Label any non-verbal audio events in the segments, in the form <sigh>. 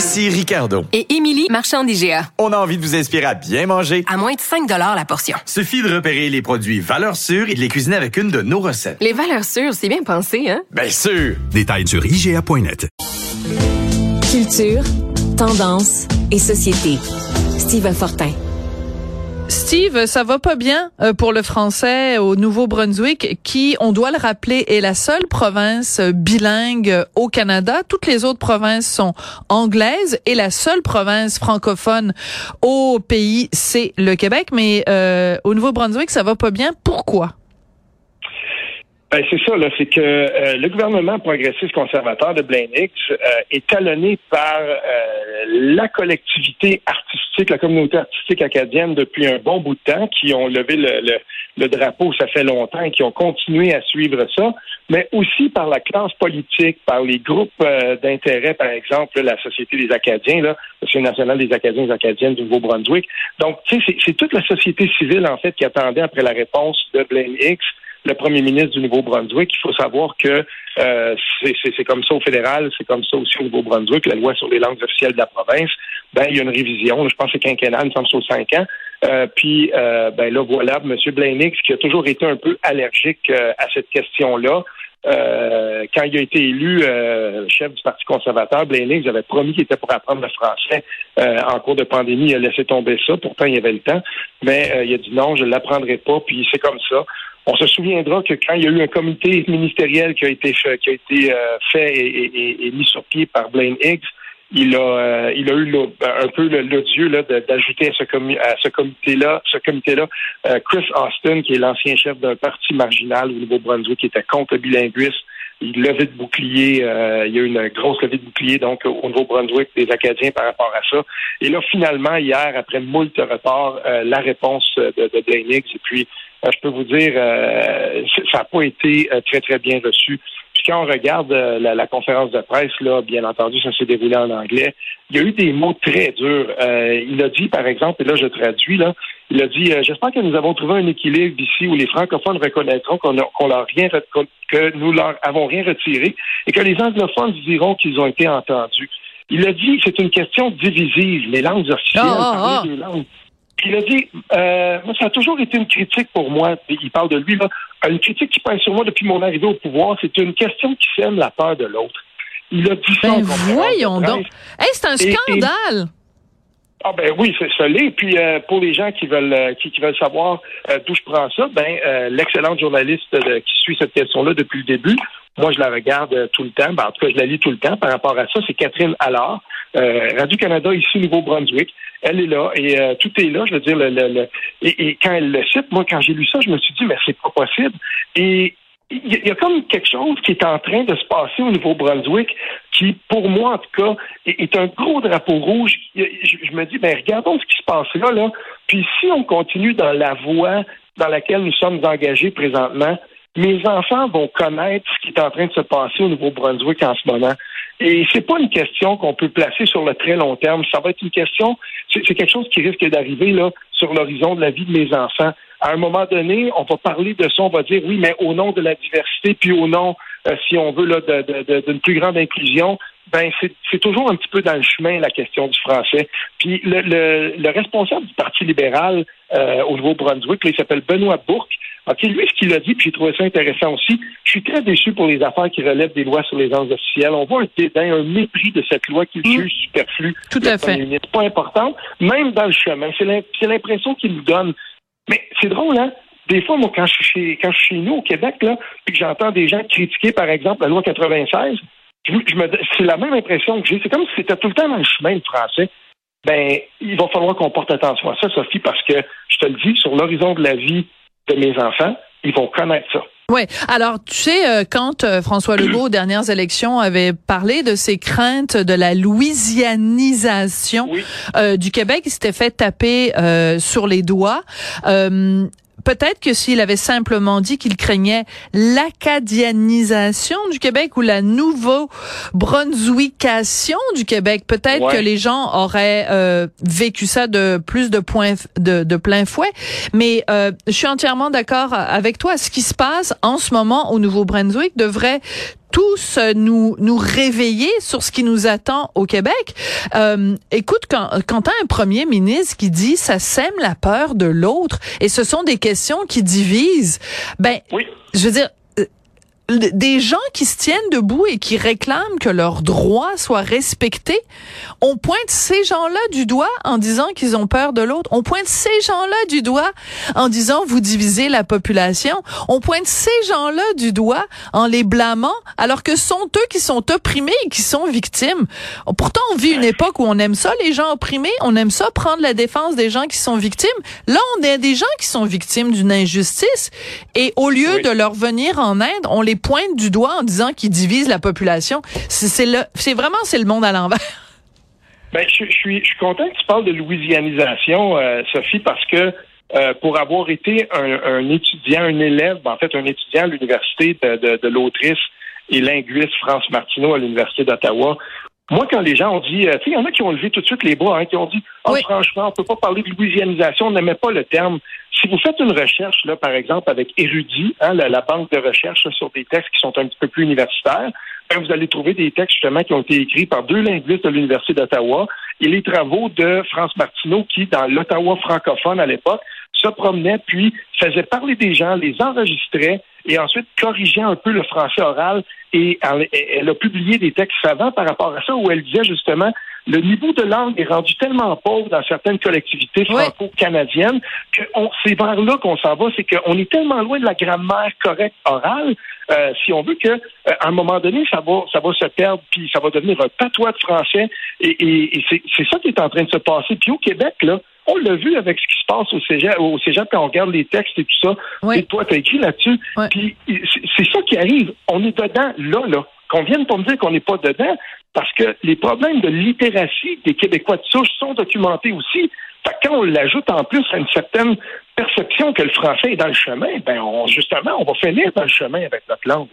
Ici Ricardo. Et Émilie, marchand d'IGA. On a envie de vous inspirer à bien manger. À moins de 5 la portion. Suffit de repérer les produits valeurs sûres et de les cuisiner avec une de nos recettes. Les valeurs sûres, c'est bien pensé, hein? Bien sûr! Détails sur IGA.net. Culture, tendance et société. Steve Fortin. Steve, ça va pas bien euh, pour le français au Nouveau-Brunswick, qui, on doit le rappeler, est la seule province bilingue au Canada. Toutes les autres provinces sont anglaises et la seule province francophone au pays, c'est le Québec. Mais euh, au Nouveau-Brunswick, ça va pas bien. Pourquoi? Ben, c'est ça, là, c'est que euh, le gouvernement progressiste conservateur de Blaine Hicks euh, est talonné par euh, la collectivité artistique, la communauté artistique acadienne depuis un bon bout de temps, qui ont levé le, le, le drapeau, ça fait longtemps, et qui ont continué à suivre ça, mais aussi par la classe politique, par les groupes d'intérêt, par exemple, la Société des Acadiens, là, Société nationale des Acadiens et Acadiennes du Nouveau-Brunswick. Donc, tu sais, c'est toute la société civile, en fait, qui attendait après la réponse de Blaine Hicks le premier ministre du Nouveau-Brunswick. Il faut savoir que euh, c'est comme ça au fédéral, c'est comme ça aussi au Nouveau-Brunswick, la loi sur les langues officielles de la province. Ben, il y a une révision, je pense que c'est quinquennal, il me semble sur cinq ans. Euh, puis, euh, ben là, voilà, M. Blainix, qui a toujours été un peu allergique euh, à cette question-là. Euh, quand il a été élu euh, chef du Parti conservateur, Blainix avait promis qu'il était pour apprendre le français en cours de pandémie. Il a laissé tomber ça. Pourtant, il y avait le temps. Mais il a dit non, je ne l'apprendrai pas. Puis c'est comme ça. On se souviendra que quand il y a eu un comité ministériel qui a été fait, qui a été euh, fait et, mis sur pied par Blaine Higgs, il a, euh, il a eu un peu l'odieux d'ajouter à ce, ce comité-là, ce comité-là, euh, Chris Austin, qui est l'ancien chef d'un parti marginal au Nouveau-Brunswick, qui était contre le levait de bouclier, il y a eu une grosse levée de bouclier donc au Nouveau-Brunswick des Acadiens par rapport à ça. Et là, finalement, hier, après moult retards, la réponse de, de et puis euh, je peux vous dire, euh, ça n'a pas été euh, très, très bien reçu. Puis quand on regarde la, conférence de presse, là, bien entendu, ça s'est déroulé en anglais. Il y a eu des mots très durs. il a dit, par exemple, et là je traduis, là, il a dit J'espère que nous avons trouvé un équilibre ici où les francophones reconnaîtront qu'on leur rien que nous leur avons rien retiré et que les anglophones diront qu'ils ont été entendus. Il a dit c'est une question divisive, les langues officielles, oh, oh, oh. langues il a dit, euh, ça a toujours été une critique pour moi, il parle de lui, là, une critique qui pèse sur moi depuis mon arrivée au pouvoir, c'est une question qui sème la peur de l'autre. Il a dit ben voyons donc. c'est un scandale! Ah ben oui, c'est ça Puis euh, pour les gens qui veulent euh, qui, veulent savoir d'où je prends ça, ben l'excellente journaliste qui suit cette question-là depuis le début, moi je la regarde tout le temps, ben, en tout cas je la lis tout le temps par rapport à ça, c'est Catherine Allard, Radio-Canada ici au Nouveau-Brunswick elle est là et euh, tout est là. Je veux dire, le, le, et, quand elle le cite, moi, quand j'ai lu ça, je me suis dit, mais c'est pas possible. Et il y, a comme quelque chose qui est en train de se passer au Nouveau-Brunswick qui, pour moi en tout cas, est, un gros drapeau rouge. Je, me dis, ben regardons ce qui se passe là, là. Puis si on continue dans la voie dans laquelle nous sommes engagés présentement, mes enfants vont connaître ce qui est en train de se passer au Nouveau-Brunswick en ce moment. Et c'est pas une question qu'on peut placer sur le très long terme. Ça va être une question, c'est quelque chose qui risque d'arriver là sur l'horizon de la vie de mes enfants. À un moment donné, on va parler de ça, on va dire oui, mais au nom de la diversité, puis au nom, euh, si on veut, là, d'une plus grande inclusion, ben c'est toujours un petit peu dans le chemin la question du français. Puis le, le, responsable du Parti libéral euh, au Nouveau-Brunswick, il s'appelle Benoît Bourque. OK, lui, ce qu'il a dit, puis j'ai trouvé ça intéressant aussi, je suis très déçu pour les affaires qui relèvent des lois sur les langues officielles. On voit un dédain, un mépris de cette loi qu'il mmh. juge superflue. Tout à fait. C'est pas important, même dans le chemin. C'est l'impression qu'il nous donne. Mais c'est drôle, hein? Des fois, moi, quand je suis chez, quand je suis chez nous au Québec, là, puis que j'entends des gens critiquer, par exemple, la loi 96, je, me, c'est la même impression que j'ai. C'est comme si c'était tout le temps dans le chemin, le français. Ben, il va falloir qu'on porte attention à ça, Sophie, parce que, je te le dis, sur l'horizon de la vie de mes enfants, ils vont connaître ça. Oui. Alors, tu sais, euh, quand euh, François Legault, aux dernières élections, avait parlé de ses craintes de la louisianisation euh, du Québec, il s'était fait taper sur les doigts peut-être que s'il avait simplement dit qu'il craignait l'acadianisation du Québec ou la nouveau-brunswickication du Québec, peut-être que les gens auraient euh, vécu ça de plus de points de, de plein fouet. Mais euh, je suis entièrement d'accord avec toi. Ce qui se passe en ce moment au Nouveau-Brunswick devrait tous nous nous réveiller sur ce qui nous attend au Québec. Euh, écoute, quand, quand as un premier ministre qui dit ça sème la peur de l'autre et ce sont des questions qui divisent, ben, je veux dire, des gens qui se tiennent debout et qui réclament que leurs droits soient respectés, on pointe ces gens-là du doigt en disant qu'ils ont peur de l'autre. On pointe ces gens-là du doigt en disant vous divisez la population. On pointe ces gens-là du doigt en les blâmant alors que sont eux qui sont opprimés et qui sont victimes. Pourtant, on vit une époque où on aime ça, les gens opprimés. On aime ça, prendre la défense des gens qui sont victimes. Là, on a des gens qui sont victimes d'une injustice et au lieu de leur venir en aide, on les pointe du doigt en disant qu'ils divisent la population. C'est vraiment c'est le monde à l'envers. Ben, je, suis, je suis content que tu parles de louisianisation, euh, Sophie, parce que euh, pour avoir été un, étudiant, un élève, en fait un étudiant à l'université de, de, l'autrice et linguiste France Martineau à l'université d'Ottawa, moi, quand les gens ont dit, euh, tu sais, il y en a qui ont levé tout de suite les bras, hein, qui ont dit, oh, franchement, on peut pas parler de louisianisation, on n'aimait pas le terme. Si vous faites une recherche, là, par exemple, avec Érudit, hein, la, banque de recherche sur des textes qui sont un petit peu plus universitaires, ben, vous allez trouver des textes justement qui ont été écrits par deux linguistes de l'Université d'Ottawa et les travaux de France Martineau qui, dans l'Ottawa francophone à l'époque, se promenait puis faisait parler des gens, les enregistrait et ensuite corrigeait un peu le français oral et elle, a publié des textes savants par rapport à ça où elle disait justement le niveau de langue est rendu tellement pauvre dans certaines collectivités franco-canadiennes que c'est vers là qu'on s'en va, c'est qu'on est tellement loin de la grammaire correcte orale, euh, si on veut que euh, à un moment donné, ça va, ça va se perdre, puis ça va devenir un patois de français, et, c'est ça qui est en train de se passer. Puis au Québec, là, on l'a vu avec ce qui se passe au cégep, au cégep quand on regarde les textes et tout ça. Et toi, tu as écrit là-dessus. Puis c'est ça qui arrive. On est dedans, là, là. Qu'on vienne pour me dire qu'on n'est pas dedans, parce que les problèmes de littératie des Québécois de souche sont documentés aussi. Fait quand on l'ajoute en plus à une certaine perception que le français est dans le chemin, ben justement, on va finir dans le chemin avec notre langue.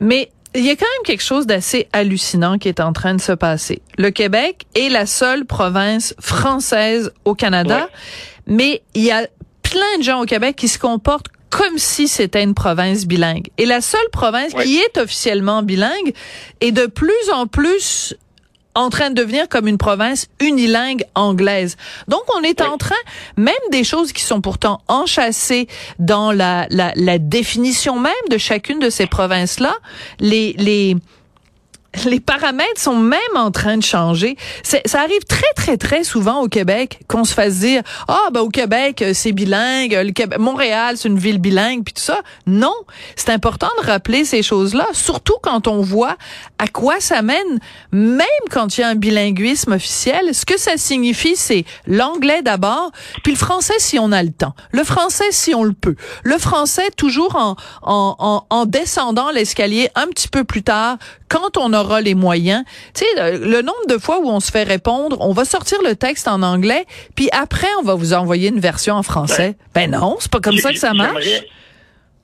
Mais il y a quand même quelque chose d'assez hallucinant qui est en train de se passer. Le Québec est la seule province française au Canada, mais il y a plein de gens au Québec qui se comportent comme si c'était une province bilingue. Et la seule province qui est officiellement bilingue est de plus en plus en train de devenir comme une province unilingue anglaise. Donc, on est en train, même des choses qui sont pourtant enchâssées dans la, la, la définition même de chacune de ces provinces-là, les, les, <laughs> les paramètres sont même en train de changer. Ça arrive très, très, très souvent au Québec qu'on se fasse dire, ah, oh, au Québec, euh, c'est bilingue, le Montréal, c'est une ville bilingue, puis tout ça. Non. C'est important de rappeler ces choses-là, surtout quand on voit à quoi ça mène, même quand il y a un bilinguisme officiel. Ce que ça signifie, c'est l'anglais d'abord, puis le français si on a le temps. Le français si on le peut. Le français toujours en, en, en, en descendant l'escalier un petit peu plus tard quand on aura les moyens. Tu sais, le, nombre de fois où on se fait répondre, on va sortir le texte en anglais, puis après, on va vous envoyer une version en français. Ben, non, c'est pas comme ça que ça marche.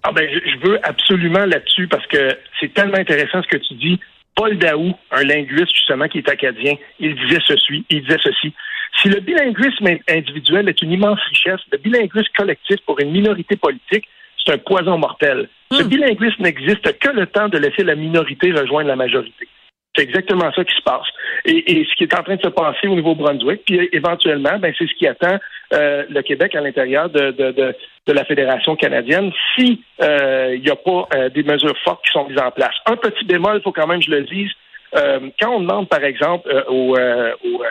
Ah ben, je veux absolument là-dessus parce que c'est tellement intéressant ce que tu dis. Paul Daou, un linguiste justement qui est acadien, il disait ceci, il disait ceci. Si le bilinguisme individuel est une immense richesse, le bilinguisme collectif pour une minorité politique, c'est un poison mortel. Ce hmm. bilinguisme n'existe que le temps de laisser la minorité rejoindre la majorité. C'est exactement ça qui se passe. Et, ce qui est en train de se passer au Nouveau-Brunswick, puis éventuellement, ben, c'est ce qui attend euh, le Québec à l'intérieur de, de, la Fédération canadienne si euh, il n'y a pas euh, des mesures fortes qui sont mises en place. Un petit bémol, il faut quand même que je le dise. quand on demande, par exemple, au, au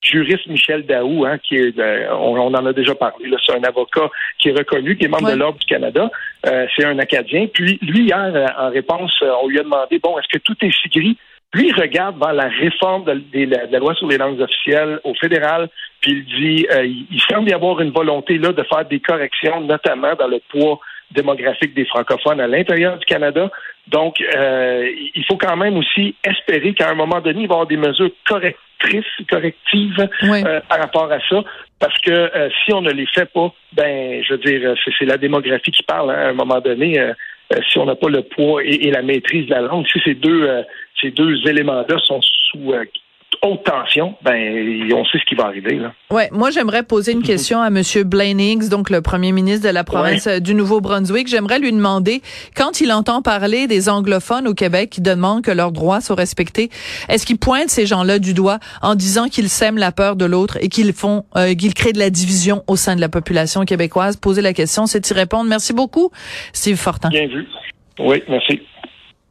juriste Michel Daou, hein, qui est, euh, on, en a déjà parlé, c'est un avocat qui est reconnu, qui est membre de l'Ordre du Canada, euh, c'est un Acadien. Puis lui, hier, euh, en réponse, on lui a demandé, bon, est-ce que tout est si gris? Lui, il regarde dans la réforme de, de la, de la loi sur les langues officielles au fédéral, puis il dit, euh, il, semble y avoir une volonté là de faire des corrections, notamment dans le poids démographique des francophones à l'intérieur du Canada. Donc, euh, il faut quand même aussi espérer qu'à un moment donné, il va y avoir des mesures correctives Oui. euh, par rapport à ça, parce que euh, si on ne les fait pas, ben, je veux dire, c'est, c'est la démographie qui parle. hein, à un moment donné, euh, euh, si on n'a pas le poids et, et la maîtrise de la langue, si ces deux euh, ces deux éléments-là sont sous euh, haute tension, ben, on sait ce qui va arriver là. Ouais, moi j'aimerais poser une question à Monsieur Blaine Higgs, donc le premier ministre de la province euh, du Nouveau-Brunswick. J'aimerais lui demander, quand il entend parler des anglophones au Québec qui demandent que leurs droits soient respectés, est-ce qu'il pointe ces gens-là du doigt en disant qu'ils sèment la peur de l'autre et qu'ils font, euh, qu'ils créent de la division au sein de la population québécoise? Poser la question, c'est y répondre. Merci beaucoup, Steve Fortin. Bien vu. Oui, merci.